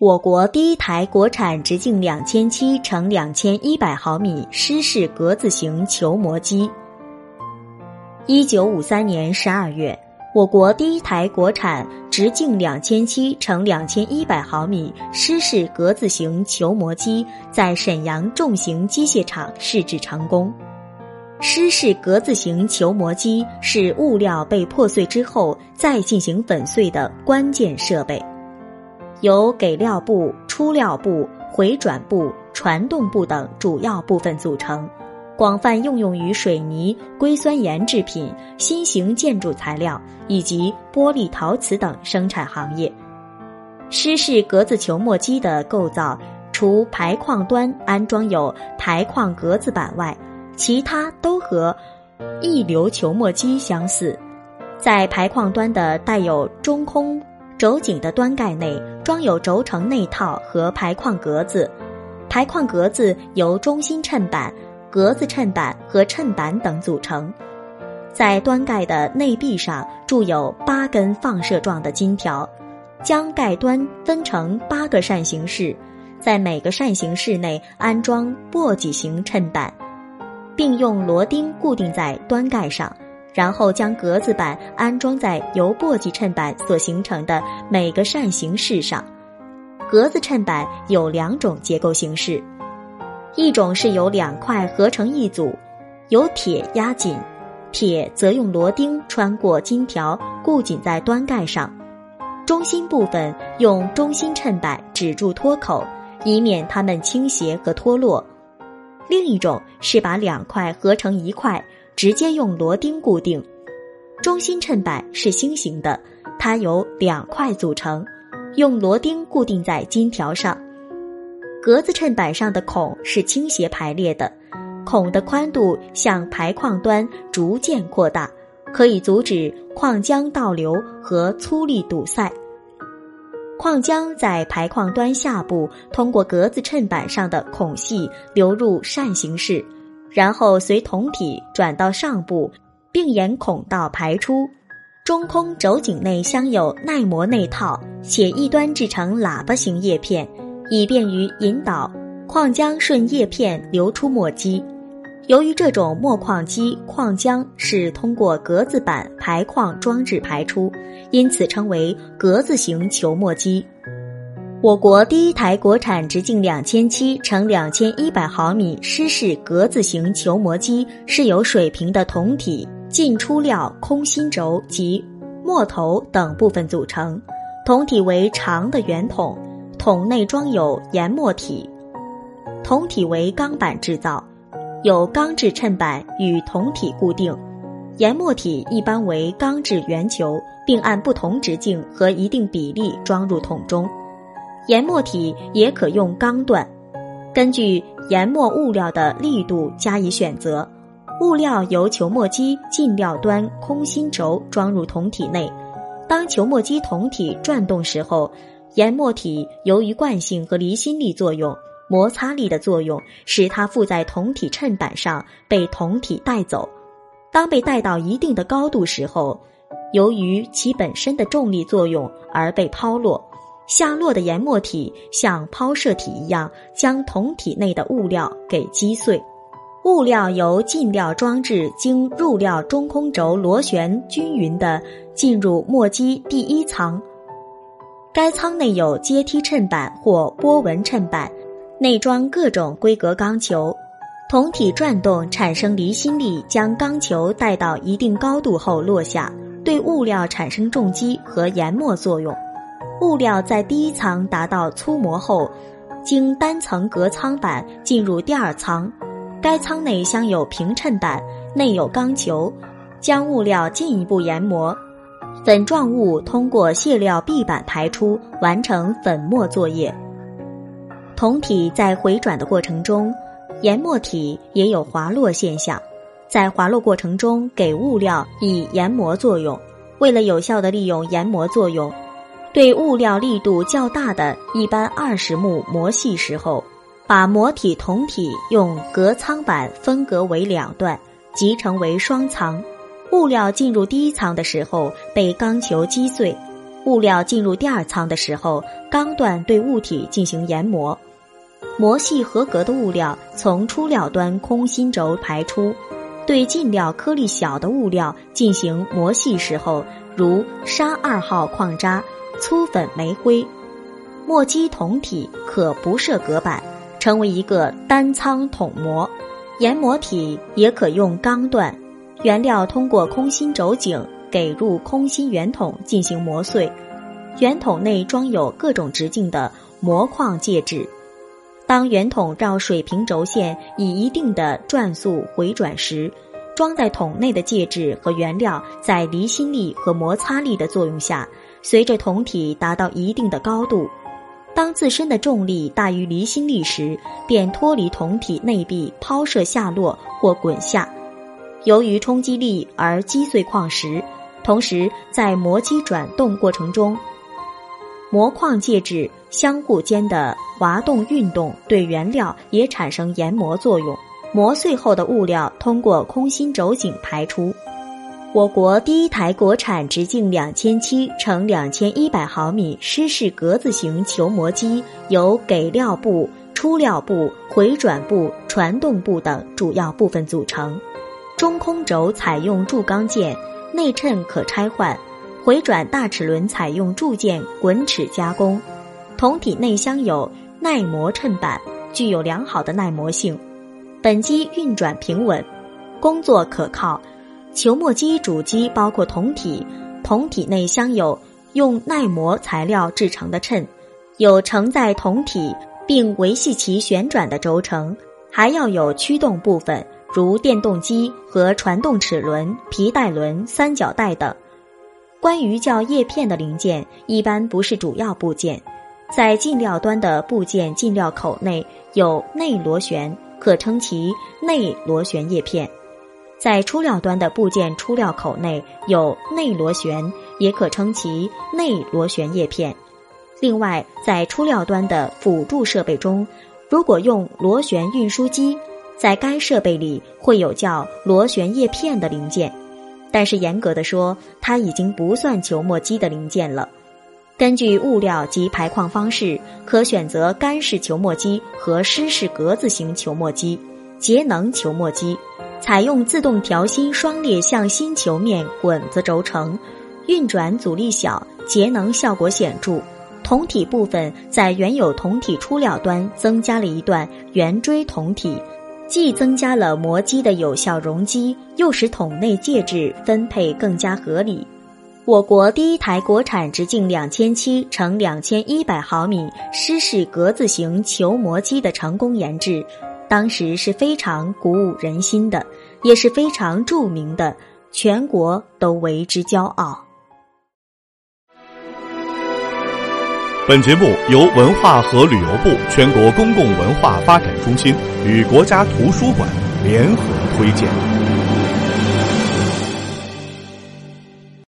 我国第一台国产直径两千七乘两千一百毫米湿式格子型球磨机。一九五三年十二月，我国第一台国产直径两千七乘两千一百毫米湿式格子型球磨机在沈阳重型机械厂试制成功。湿式格子型球磨机是物料被破碎之后再进行粉碎的关键设备。由给料部、出料部、回转部、传动部等主要部分组成，广泛应用于水泥、硅酸盐制品、新型建筑材料以及玻璃、陶瓷等生产行业。湿式格子球磨机的构造，除排矿端安装有排矿格子板外，其他都和溢流球磨机相似。在排矿端的带有中空。轴颈的端盖内装有轴承内套和排框格子，排框格子由中心衬板、格子衬板和衬板等组成。在端盖的内壁上铸有八根放射状的金条，将盖端分成八个扇形室，在每个扇形室内安装簸箕形衬板，并用螺钉固定在端盖上。然后将格子板安装在由簸箕衬板所形成的每个扇形室上。格子衬板有两种结构形式，一种是由两块合成一组，由铁压紧，铁则用螺钉穿过金条固紧在端盖上，中心部分用中心衬板止住脱口，以免它们倾斜和脱落。另一种是把两块合成一块。直接用螺钉固定，中心衬板是星形的，它由两块组成，用螺钉固定在金条上。格子衬板上的孔是倾斜排列的，孔的宽度向排矿端逐渐扩大，可以阻止矿浆倒流和粗粒堵塞。矿浆在排矿端下部通过格子衬板上的孔隙流入扇形室。然后随筒体转到上部，并沿孔道排出。中空轴颈内镶有耐磨内套，且一端制成喇叭形叶片，以便于引导矿浆顺叶片流出磨机。由于这种磨矿机矿浆是通过格子板排矿装置排出，因此称为格子型球磨机。我国第一台国产直径两千七乘两千一百毫米湿式格子型球磨机是由水平的铜体进出料空心轴及磨头等部分组成。铜体为长的圆筒，筒内装有研磨体。铜体为钢板制造，有钢制衬板与铜体固定。研磨体一般为钢制圆球，并按不同直径和一定比例装入桶中。研磨体也可用钢段，根据研磨物料的力度加以选择。物料由球磨机进料端空心轴装入铜体内，当球磨机铜体转动时候，研磨体由于惯性和离心力作用、摩擦力的作用，使它附在铜体衬板上被铜体带走。当被带到一定的高度时候，由于其本身的重力作用而被抛落。下落的研磨体像抛射体一样，将铜体内的物料给击碎。物料由进料装置经入料中空轴螺旋均匀地进入磨机第一舱。该舱内有阶梯衬板或波纹衬板，内装各种规格钢球。铜体转动产生离心力，将钢球带到一定高度后落下，对物料产生重击和研磨作用。物料在第一层达到粗磨后，经单层隔舱板进入第二舱，该舱内镶有平衬板，内有钢球，将物料进一步研磨，粉状物通过卸料壁板排出，完成粉末作业。铜体在回转的过程中，研磨体也有滑落现象，在滑落过程中给物料以研磨作用。为了有效的利用研磨作用。对物料力度较大的，一般二十目磨细时候，把磨体铜体用隔舱板分隔为两段，即成为双舱。物料进入第一舱的时候，被钢球击碎，物料进入第二舱的时候，钢段对物体进行研磨，磨细合格的物料从出料端空心轴排出。对进料颗粒小的物料进行磨细时候，如沙二号矿渣、粗粉煤灰，磨机筒体可不设隔板，成为一个单仓桶磨。研磨体也可用钢段，原料通过空心轴颈给入空心圆筒进行磨碎，圆筒内装有各种直径的磨矿介质。当圆筒绕水平轴线以一定的转速回转时，装在桶内的介质和原料在离心力和摩擦力的作用下，随着桶体达到一定的高度，当自身的重力大于离心力时，便脱离桶体内壁抛射下落或滚下。由于冲击力而击碎矿石，同时在磨机转动过程中。磨矿介质相互间的滑动运动对原料也产生研磨作用，磨碎后的物料通过空心轴颈排出。我国第一台国产直径两千七乘两千一百毫米湿式格子型球磨机由给料部、出料部、回转部、传动部等主要部分组成。中空轴采用铸钢件，内衬可拆换。回转大齿轮采用铸件滚齿加工，筒体内镶有耐磨衬板，具有良好的耐磨性。本机运转平稳，工作可靠。球磨机主机包括筒体，筒体内镶有用耐磨材料制成的衬，有承载筒体并维系其旋转的轴承，还要有驱动部分，如电动机和传动齿轮、皮带轮、三角带等。关于叫叶片的零件，一般不是主要部件，在进料端的部件进料口内有内螺旋，可称其内螺旋叶片；在出料端的部件出料口内有内螺旋，也可称其内螺旋叶片。另外，在出料端的辅助设备中，如果用螺旋运输机，在该设备里会有叫螺旋叶片的零件。但是严格的说，它已经不算球磨机的零件了。根据物料及排矿方式，可选择干式球磨机和湿式格子型球磨机、节能球磨机，采用自动调心双裂向心球面滚子轴承，运转阻力小，节能效果显著。筒体部分在原有筒体出料端增加了一段圆锥筒体。既增加了磨机的有效容积，又使桶内介质分配更加合理。我国第一台国产直径两千七乘两千一百毫米湿式格子型球磨机的成功研制，当时是非常鼓舞人心的，也是非常著名的，全国都为之骄傲。本节目由文化和旅游部全国公共文化发展中心与国家图书馆联合推荐。